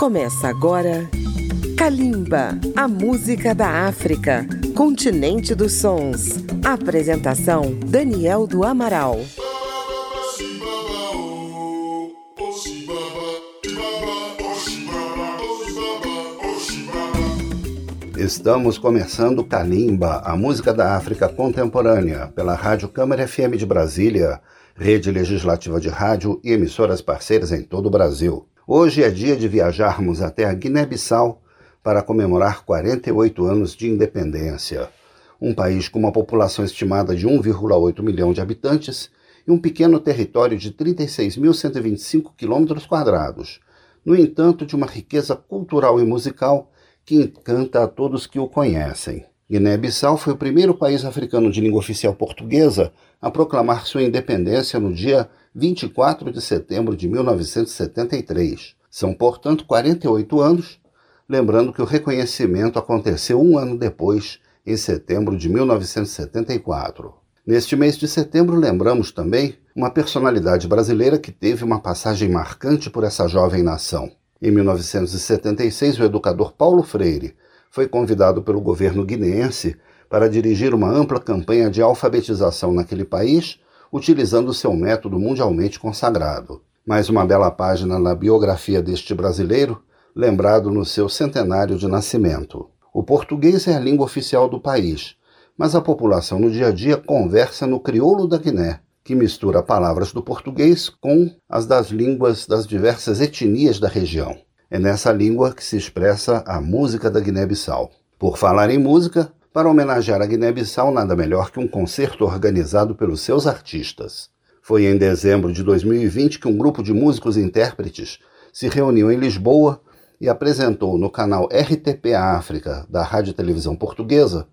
Começa agora Kalimba, a música da África, continente dos sons. Apresentação Daniel do Amaral. Estamos começando Kalimba, a música da África contemporânea, pela Rádio Câmara FM de Brasília, rede legislativa de rádio e emissoras parceiras em todo o Brasil. Hoje é dia de viajarmos até a Guiné-Bissau para comemorar 48 anos de independência. Um país com uma população estimada de 1,8 milhão de habitantes e um pequeno território de 36.125 quilômetros quadrados. No entanto, de uma riqueza cultural e musical que encanta a todos que o conhecem. Guiné-Bissau foi o primeiro país africano de língua oficial portuguesa a proclamar sua independência no dia 24 de setembro de 1973. São, portanto, 48 anos, lembrando que o reconhecimento aconteceu um ano depois, em setembro de 1974. Neste mês de setembro, lembramos também uma personalidade brasileira que teve uma passagem marcante por essa jovem nação. Em 1976, o educador Paulo Freire foi convidado pelo governo guineense para dirigir uma ampla campanha de alfabetização naquele país utilizando seu método mundialmente consagrado. Mais uma bela página na biografia deste brasileiro, lembrado no seu centenário de nascimento. O português é a língua oficial do país, mas a população no dia a dia conversa no crioulo da Guiné, que mistura palavras do português com as das línguas das diversas etnias da região. É nessa língua que se expressa a música da Guiné-Bissau. Por falar em música, para homenagear a Guiné-Bissau, nada melhor que um concerto organizado pelos seus artistas. Foi em dezembro de 2020 que um grupo de músicos e intérpretes se reuniu em Lisboa e apresentou no canal RTP África da Rádio Televisão Portuguesa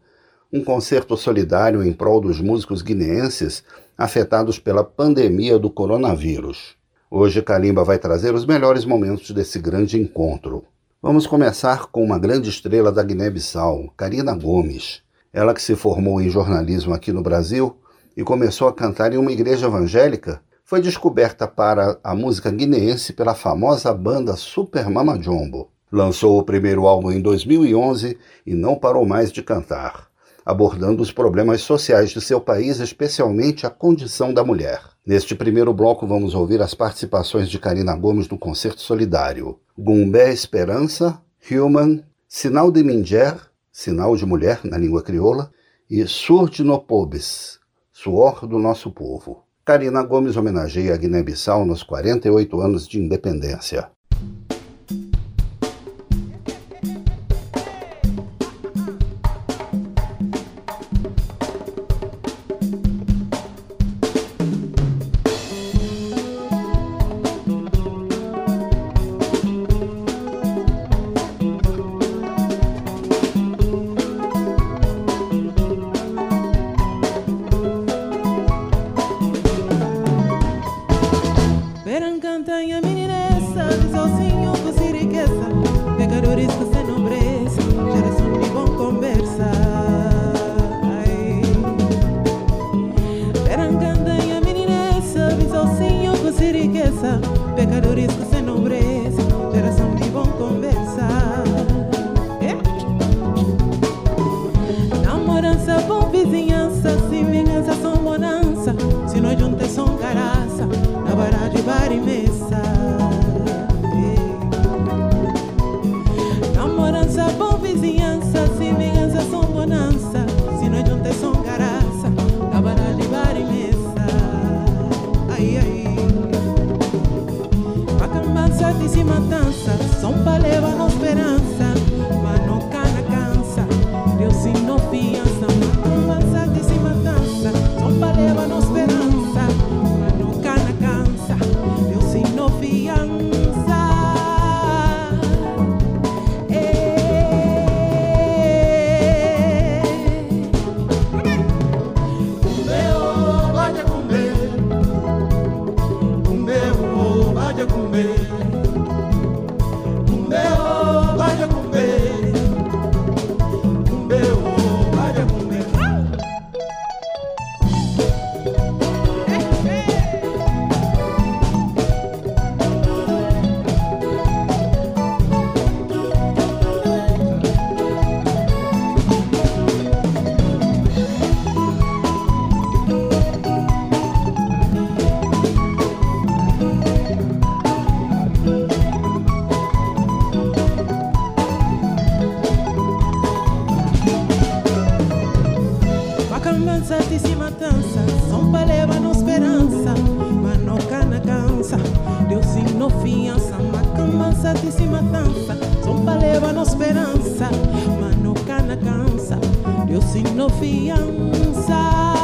um concerto solidário em prol dos músicos guineenses afetados pela pandemia do coronavírus. Hoje Kalimba vai trazer os melhores momentos desse grande encontro. Vamos começar com uma grande estrela da Guiné-Bissau, Karina Gomes. Ela que se formou em jornalismo aqui no Brasil e começou a cantar em uma igreja evangélica, foi descoberta para a música guineense pela famosa banda Super Mama Jumbo. Lançou o primeiro álbum em 2011 e não parou mais de cantar, abordando os problemas sociais de seu país, especialmente a condição da mulher. Neste primeiro bloco, vamos ouvir as participações de Karina Gomes no Concerto Solidário. Gumbé Esperança, Human, Sinal de Minger, Sinal de Mulher na língua crioula, e Surdinopobes, Suor do Nosso Povo. Karina Gomes homenageia a Guiné-Bissau nos 48 anos de independência. pecadores que se nombres, corazón vivo con última dança, som para levar a esperança. los signos fianza.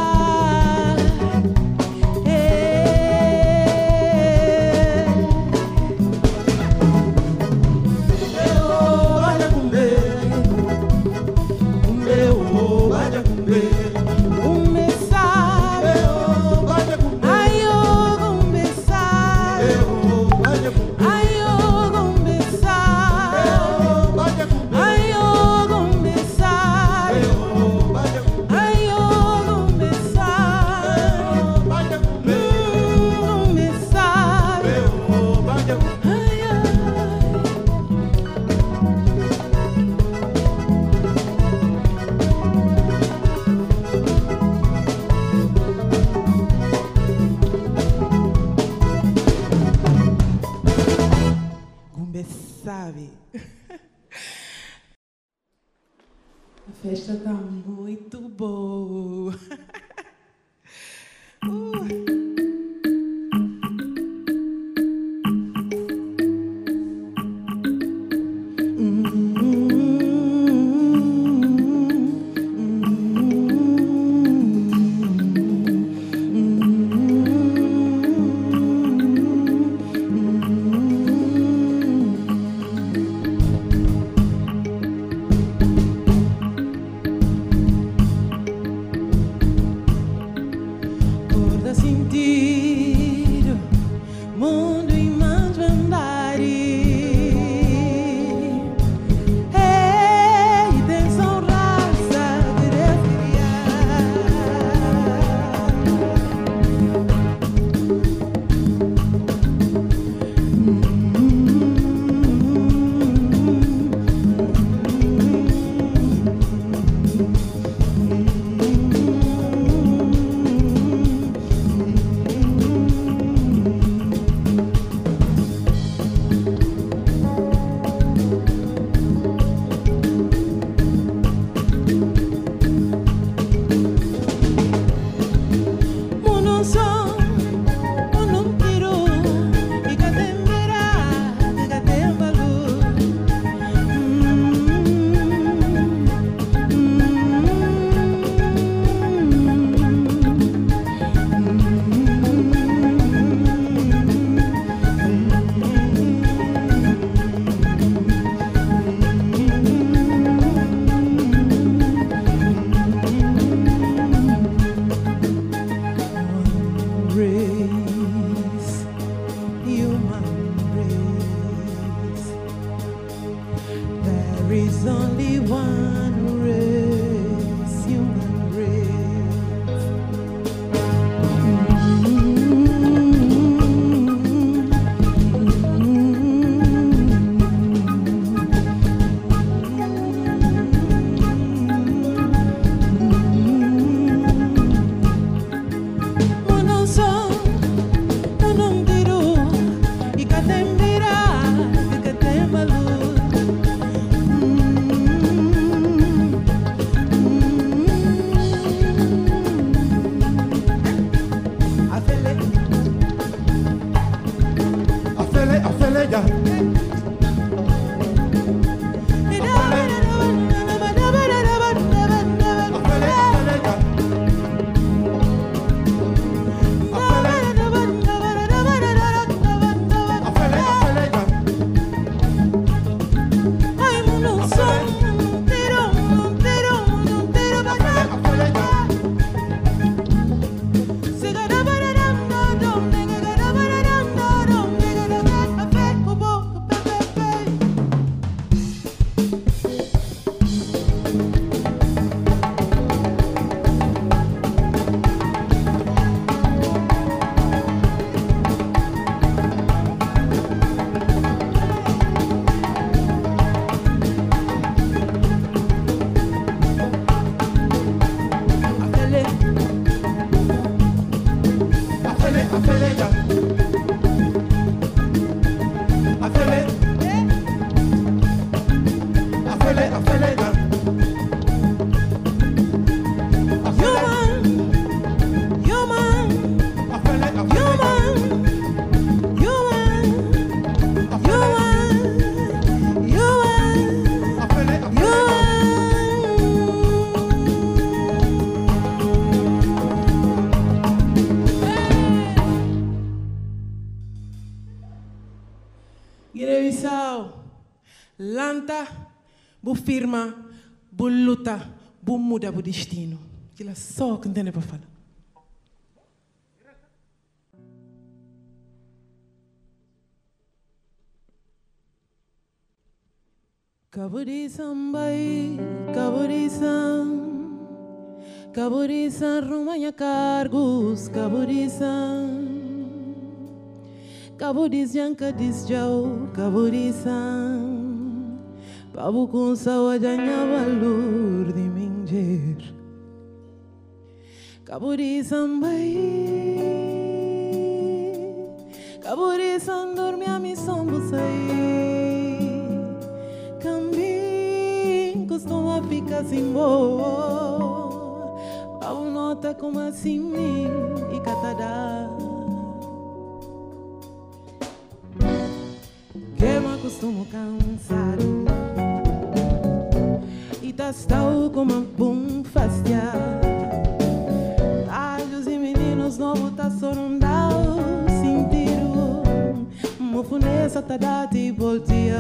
firma, por luta, por mudar o destino. Que ela só contém para falar. Caburisan bai, caburisan Caburisan rumaña cargos, caburisan Caburisan cadis jau, caburisan Babukunsa wajanya balur di minjer. Kaburi sambai. Kaburi sandur mi ami sombu sai. Cambim costuma ficar sem boa Pabu nota como assim mim e catadá Que eu acostumo cansar Está o como a Bonfastia. Talhos e meninos novo tá sorondal, sentiram. Mofunesa tá dati voltia.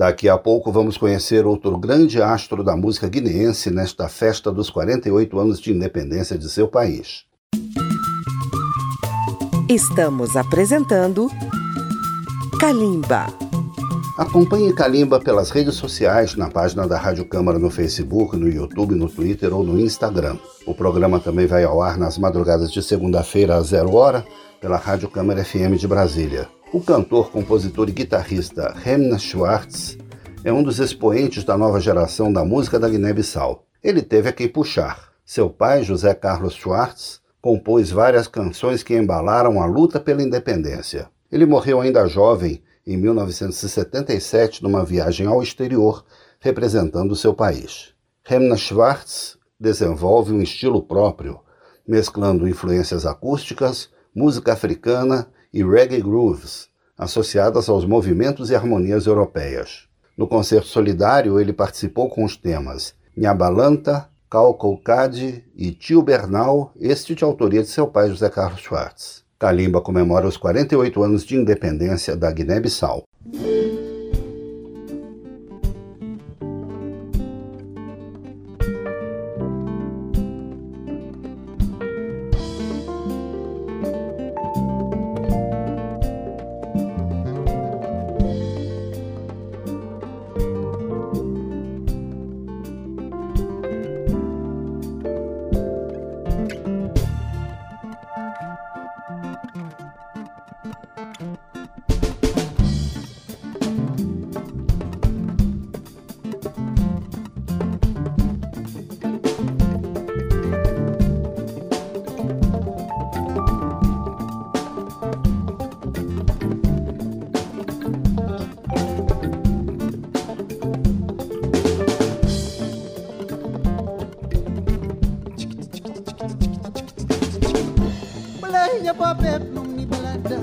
Daqui a pouco vamos conhecer outro grande astro da música guineense nesta festa dos 48 anos de independência de seu país. Estamos apresentando Kalimba. Acompanhe Kalimba pelas redes sociais, na página da Rádio Câmara no Facebook, no YouTube, no Twitter ou no Instagram. O programa também vai ao ar nas madrugadas de segunda-feira às zero hora pela Rádio Câmara FM de Brasília. O cantor, compositor e guitarrista Remna Schwartz é um dos expoentes da nova geração da música da Guiné-Bissau. Ele teve a quem puxar. Seu pai, José Carlos Schwartz, compôs várias canções que embalaram a luta pela independência. Ele morreu ainda jovem, em 1977, numa viagem ao exterior, representando seu país. Remna Schwartz desenvolve um estilo próprio, mesclando influências acústicas, música africana e reggae grooves, associadas aos movimentos e harmonias europeias. No concerto solidário, ele participou com os temas Nhabalanta, Calcoucade e Tio Bernal, este de autoria de seu pai José Carlos Schwartz. Kalimba comemora os 48 anos de independência da Guiné-Bissau. bep num ni balanda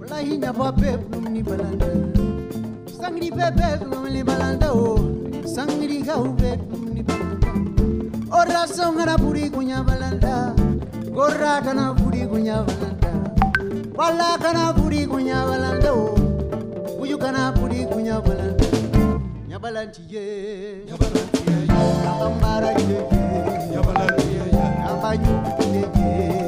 wala hinya ba bep num ni balanda sangri bebek num ni balanda o oh. sangri ga ubek num ni balanda ora songara puri kunya balanda gorra kana puri kunya balanda wala kana puri kunya balanda o oh. uyu kana puri kunya balanda nyabalanti ye nyabalanti ye ambara ye nyabalanti ye ambanyu ye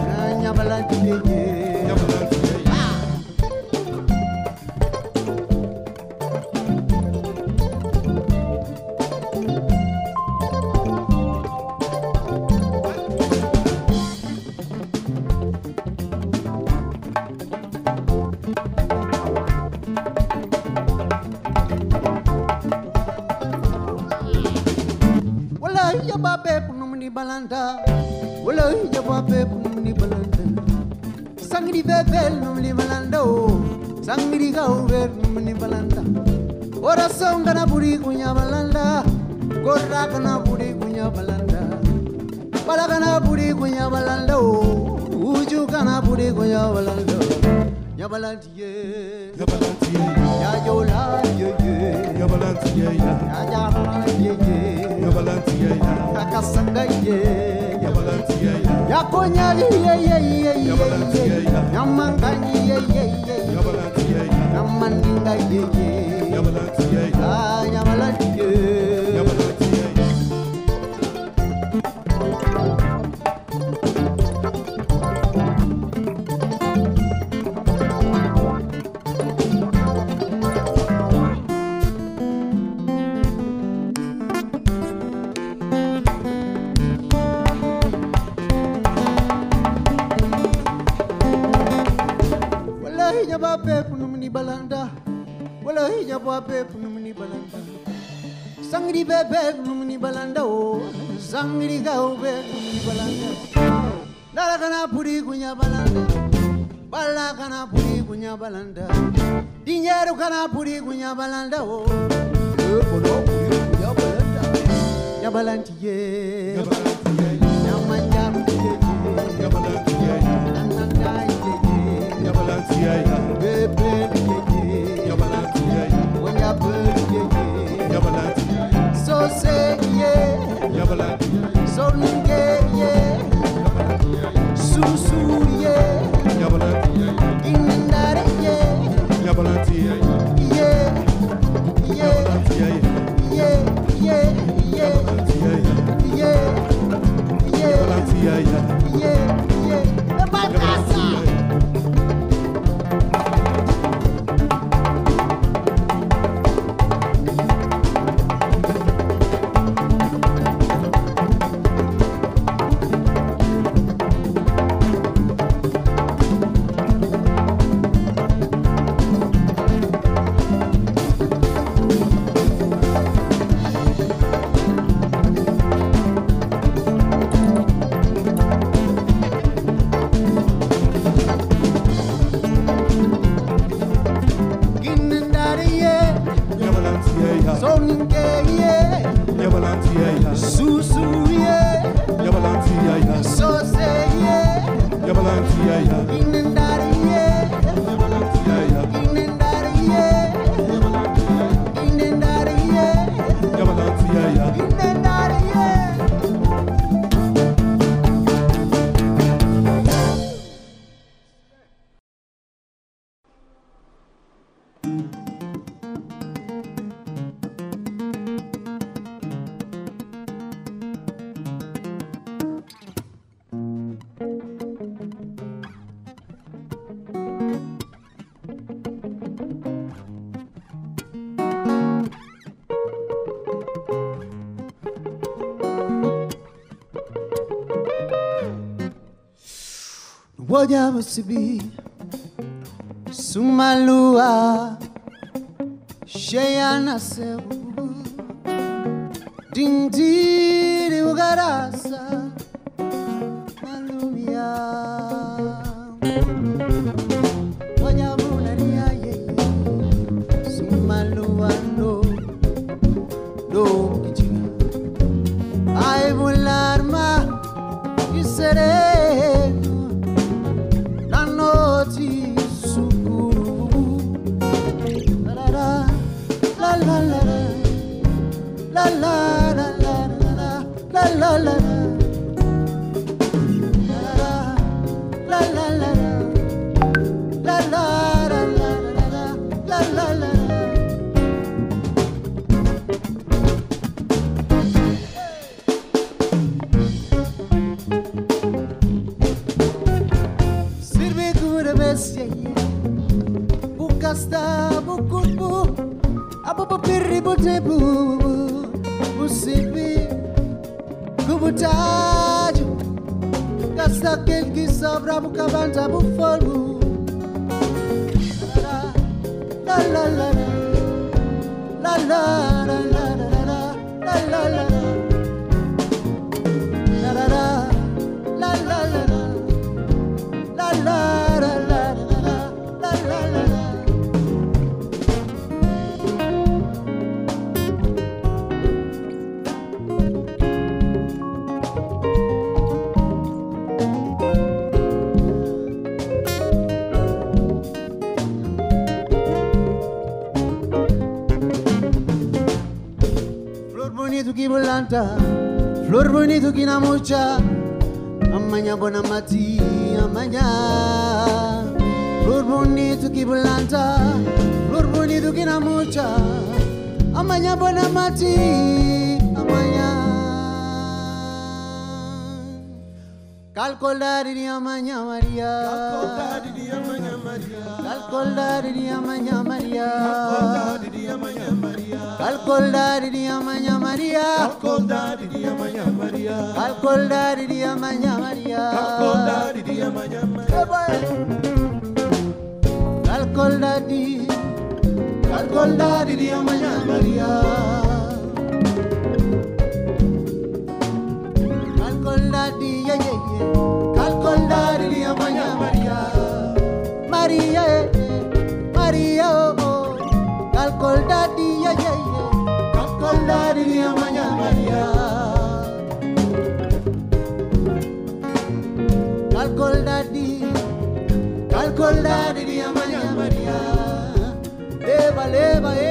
sangaye yakonyali yeyeyeyeye nyamangani yeyeye namaninga yeye Vogliamo subire sumalua sheyana sebu ding ugaras kitu kinamocha amanya bona mati amanya. Lurbuni tukibulanta lurbuni tukinamocha amanya bona mati amanya. Calcoldari di amanya Maria. Calcoldari di amanya Maria. Calcoldari di amanya Maria. Calcoldari di amanya Maria. Calcoldari di amanya Maria. Manya Maria. Acordar iria Manya Maria. Acordar iria Manya Maria. Acordar di. Acordar iria Manya Maria. Acordar di ye ye ye. Acordar iria Manya Maria. Maria Maria oh. oh. Acordar di ye ye ye. Acordar iria soldari Maria, Maria, Eva, eh.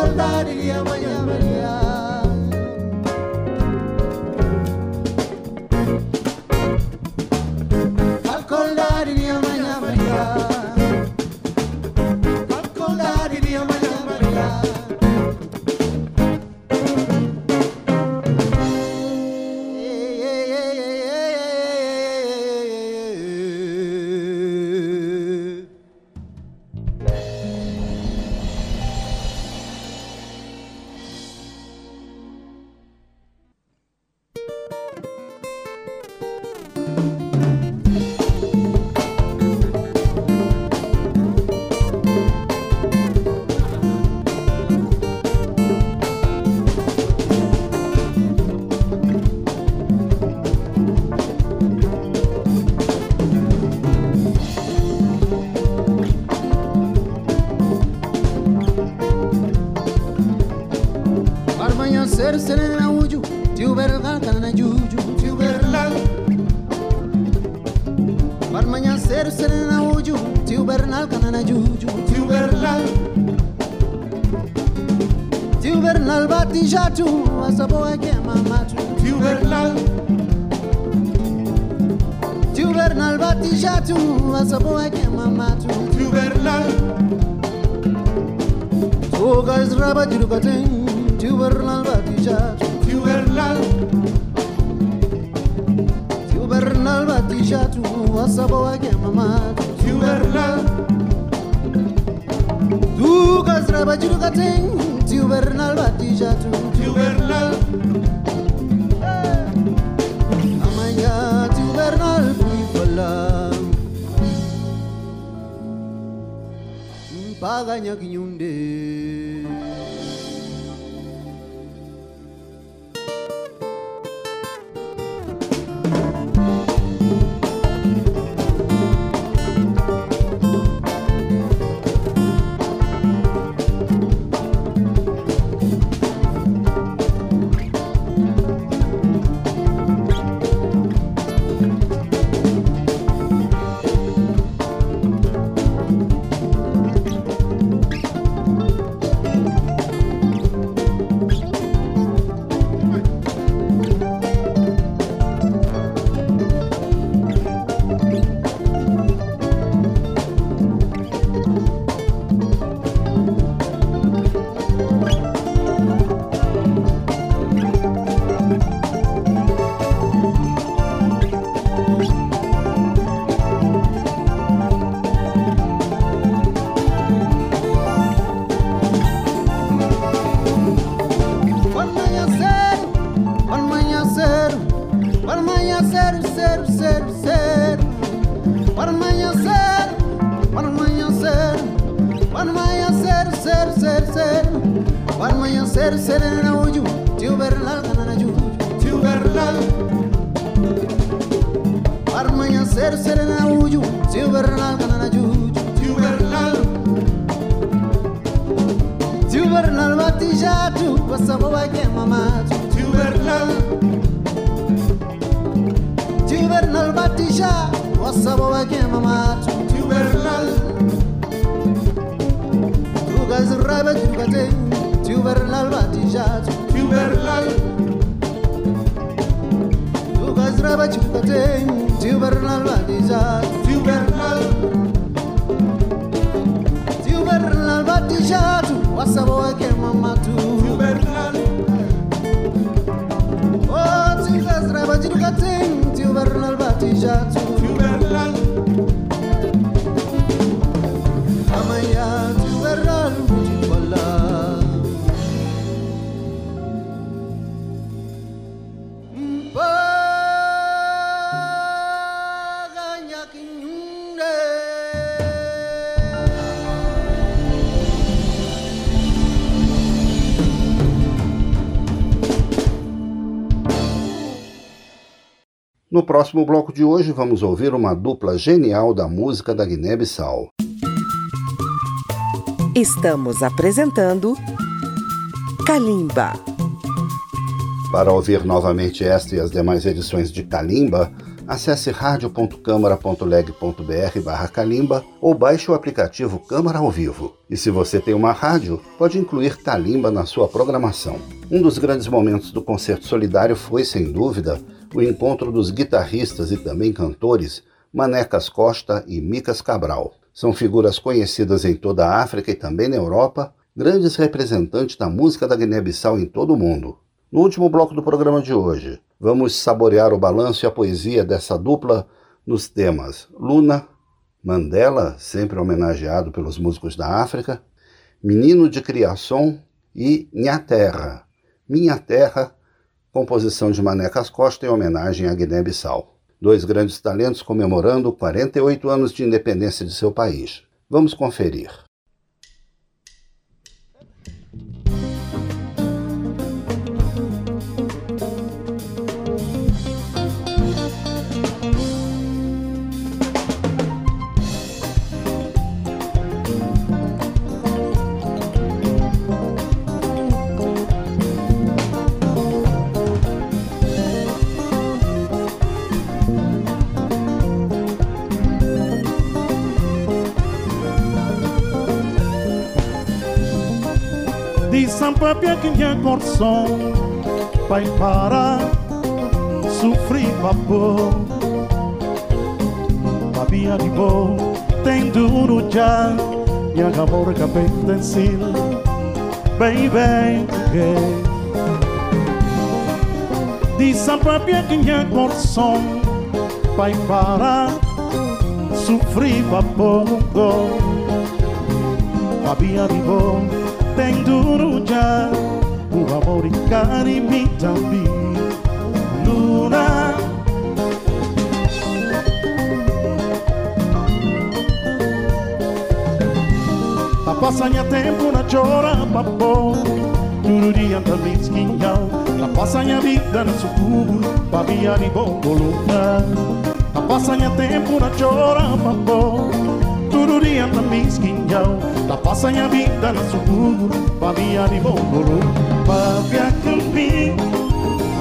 guardaría mañana. No próximo bloco de hoje, vamos ouvir uma dupla genial da música da Guiné-Bissau. Estamos apresentando Kalimba. Para ouvir novamente esta e as demais edições de Kalimba, acesse radio.câmara.leg.br barra Kalimba ou baixe o aplicativo Câmara ao Vivo. E se você tem uma rádio, pode incluir Kalimba na sua programação. Um dos grandes momentos do concerto solidário foi, sem dúvida, o encontro dos guitarristas e também cantores Manecas Costa e Micas Cabral. São figuras conhecidas em toda a África e também na Europa, grandes representantes da música da Guiné-Bissau em todo o mundo. No último bloco do programa de hoje, vamos saborear o balanço e a poesia dessa dupla nos temas Luna, Mandela, sempre homenageado pelos músicos da África, Menino de Criação e Minha Terra, Minha Terra, composição de Manecas Costa em homenagem à Guiné-Bissau. Dois grandes talentos comemorando 48 anos de independência de seu país. Vamos conferir. Sempre pequena coração vai para sofrer vapor. Babia de bom tem duro já e amor que pentencil bem bem okay. Di sempre pequena coração vai para sofrer vapor. Babia de bom tem duro já o amor e carinho também Luna. Tá passando tempo na chora papo Tudo dia tá me esquinhão Tá passando vida na sucubo Babia de bom coluna Tá passando tempo na chora papo Sururi anda minns quinhão Da passanha na suburo Babia de bongoro Babia campim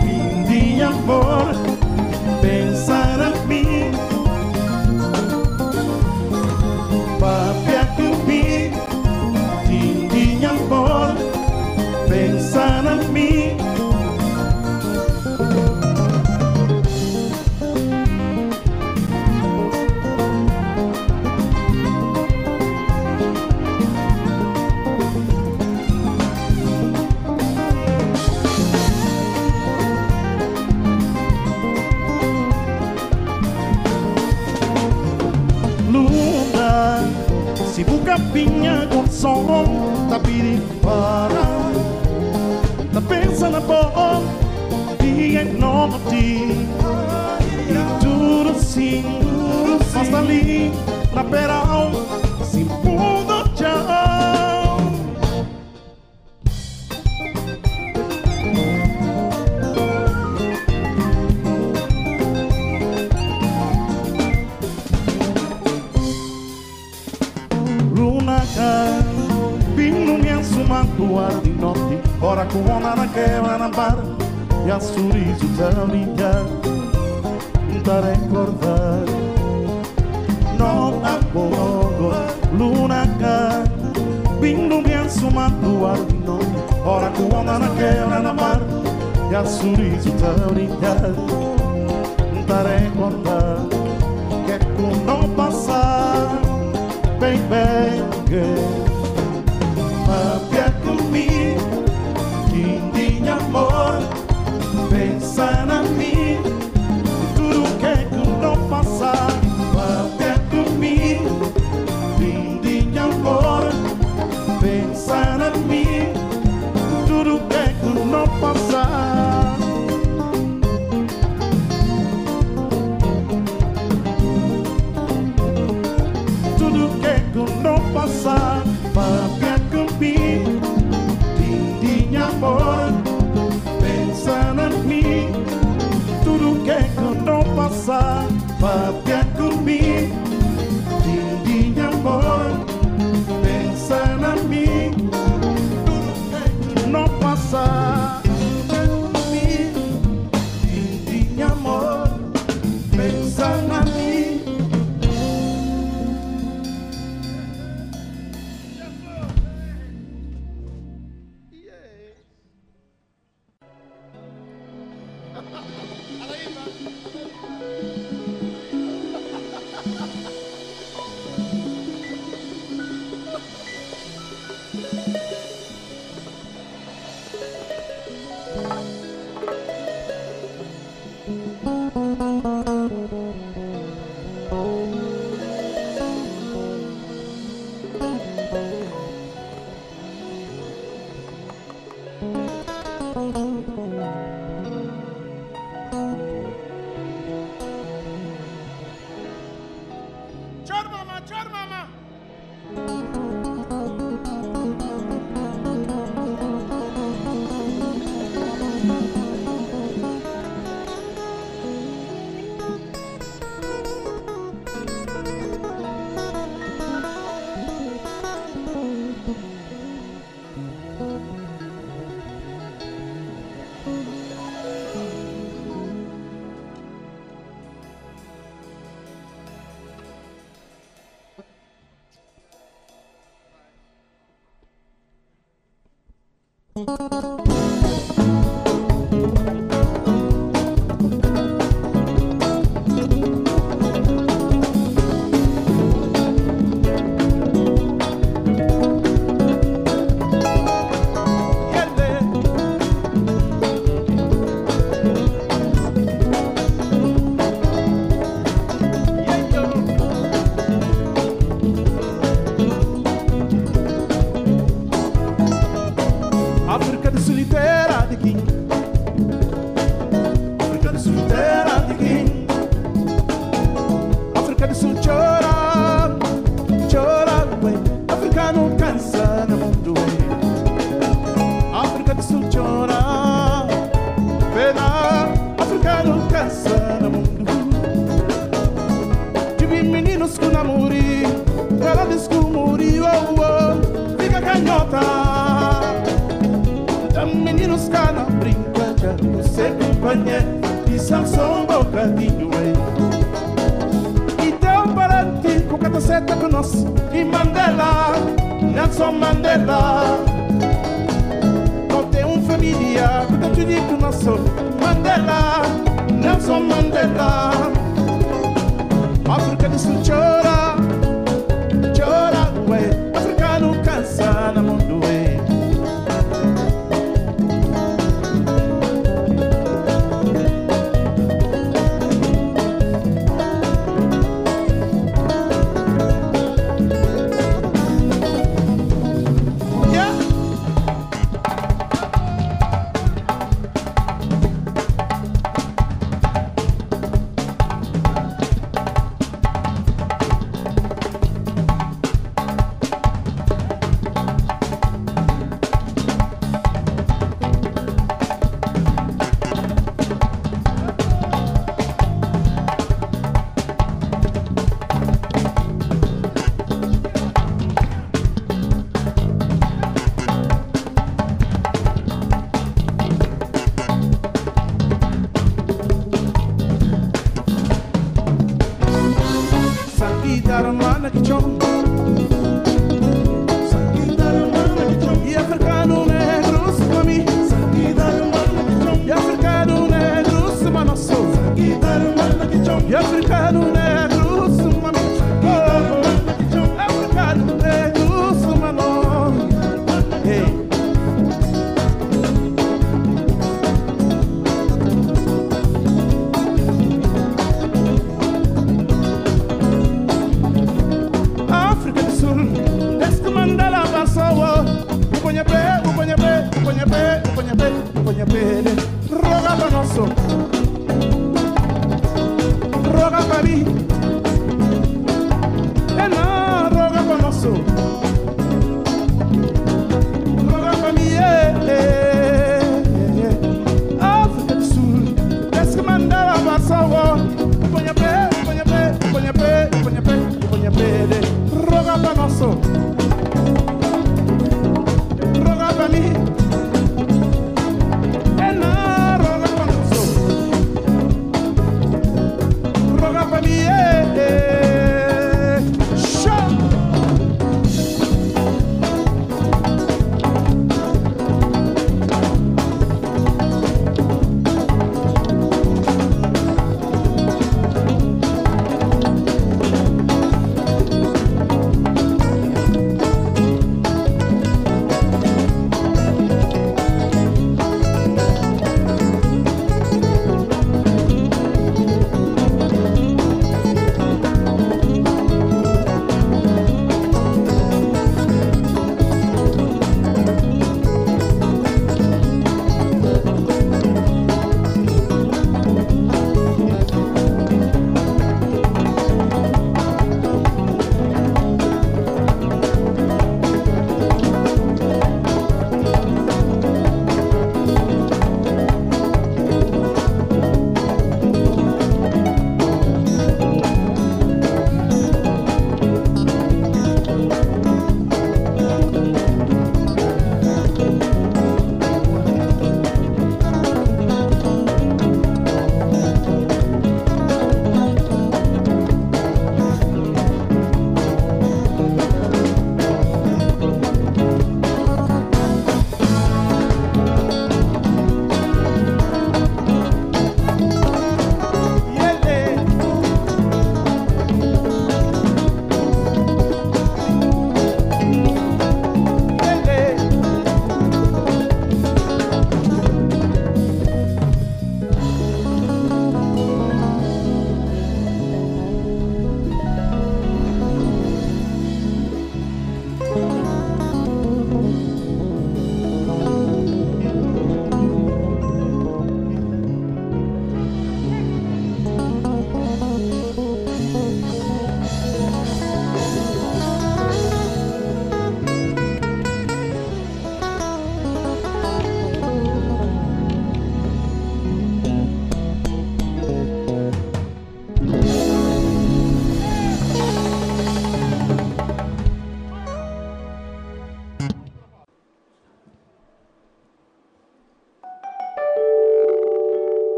Fim Pensar a mi. Mim Si buka pinya con som Tapi para. Ta pensa na bom Di é noti E tudo assim Mas ali Na perão tua di notte Ora onda na quebra na bar E a sorriso da brilhar Da recordar Non apogo Lunaka Binu minha suma tua di notte Ora com onda na quebra na bar E a sorriso da brilhar Da recordar Que com não passar bem, bem, passar. tudo que não passar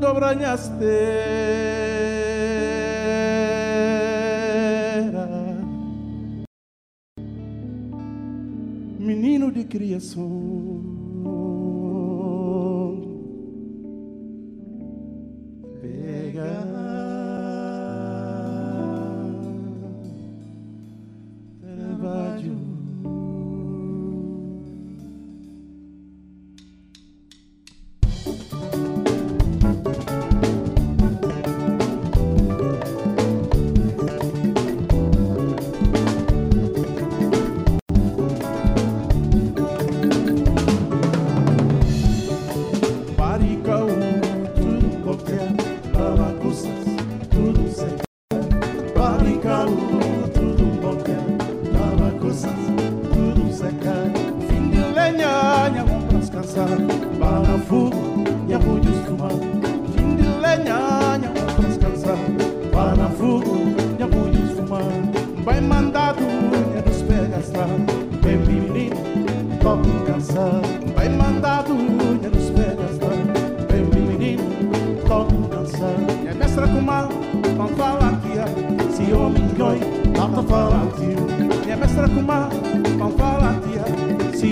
dobrañastera, menino de criação.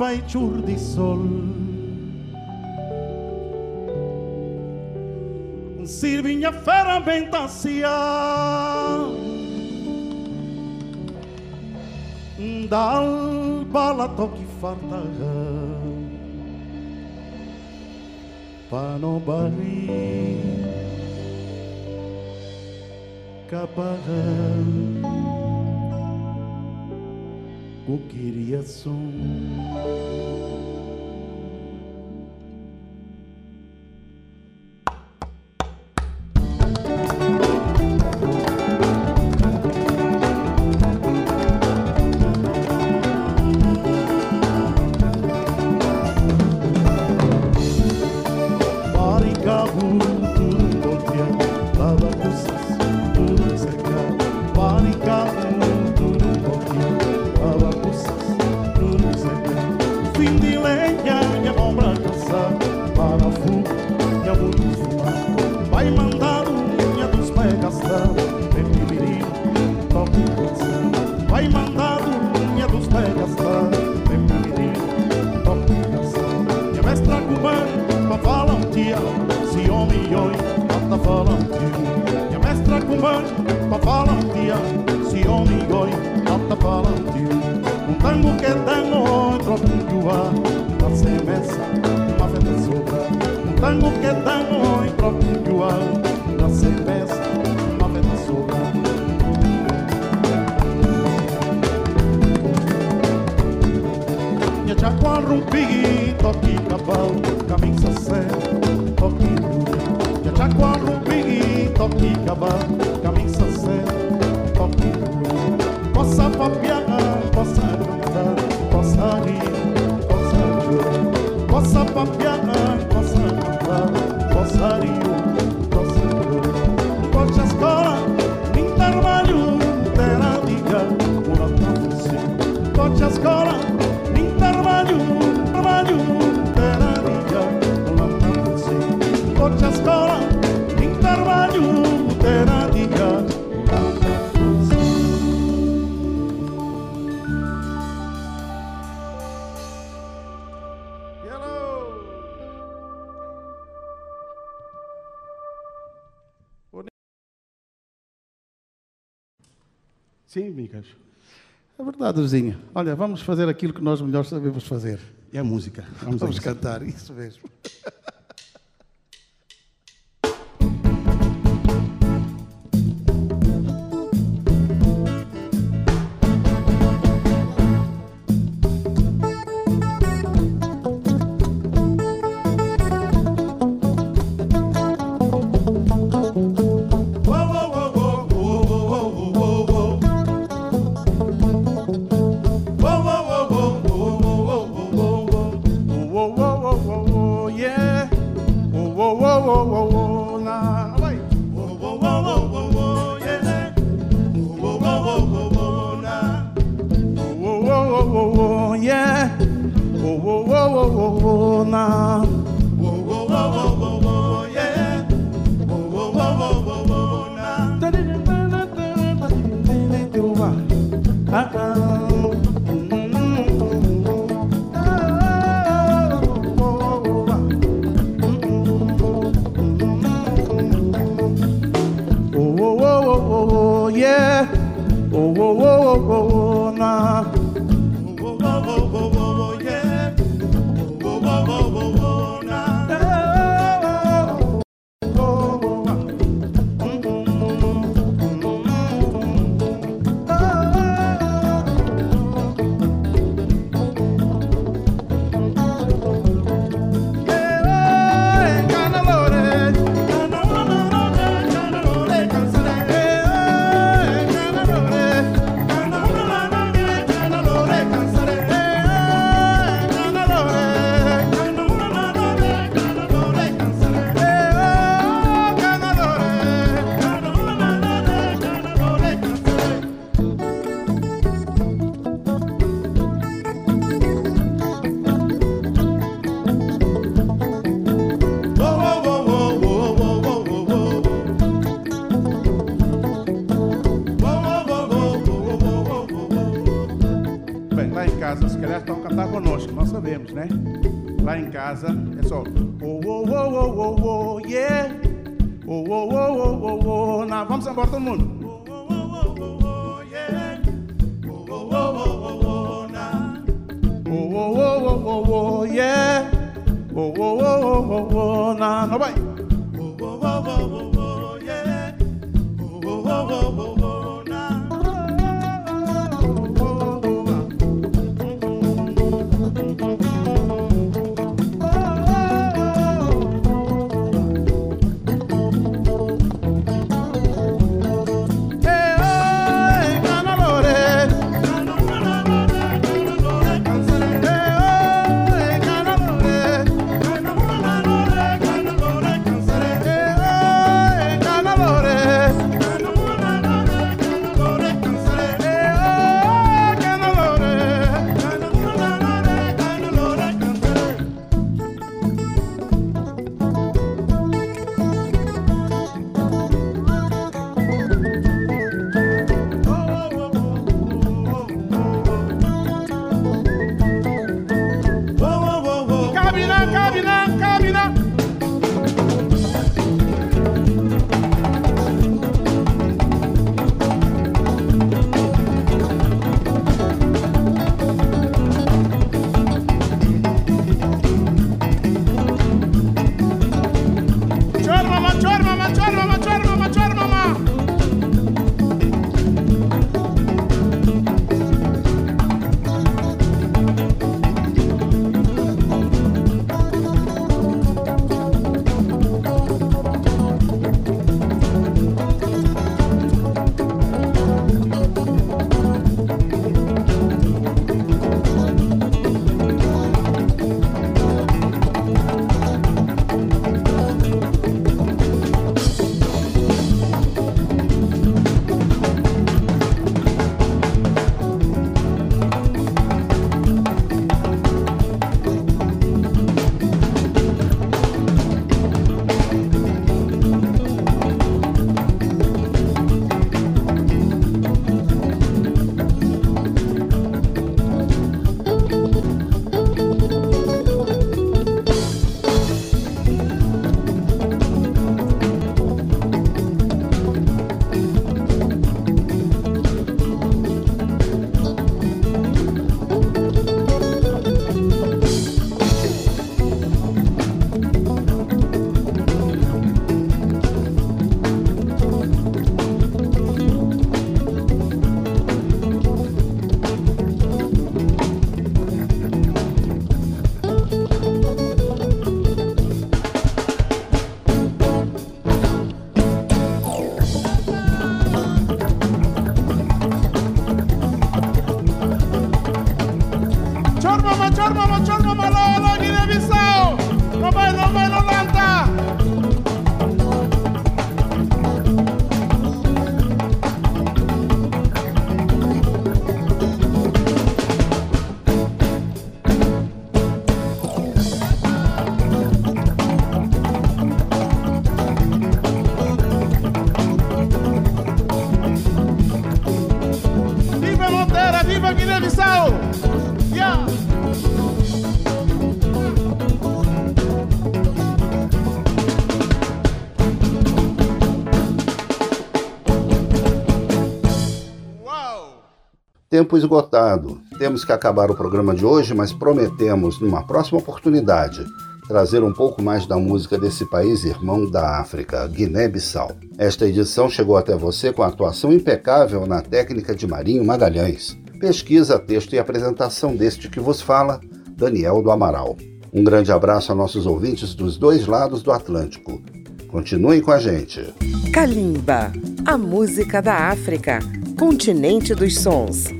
baitxur de sol. Zirbina ferramentazia Dal balatoki fartaga Pano barri Kapagan Coqueria som. Sim, amigas. É verdade, Luzinha. Olha, vamos fazer aquilo que nós melhor sabemos fazer. É a música. Vamos, vamos cantar, isso mesmo. Tempo esgotado. Temos que acabar o programa de hoje, mas prometemos, numa próxima oportunidade, trazer um pouco mais da música desse país irmão da África, Guiné-Bissau. Esta edição chegou até você com a atuação impecável na técnica de Marinho Magalhães. Pesquisa, texto e apresentação deste que vos fala, Daniel do Amaral. Um grande abraço a nossos ouvintes dos dois lados do Atlântico. Continuem com a gente. Kalimba, a música da África, continente dos sons.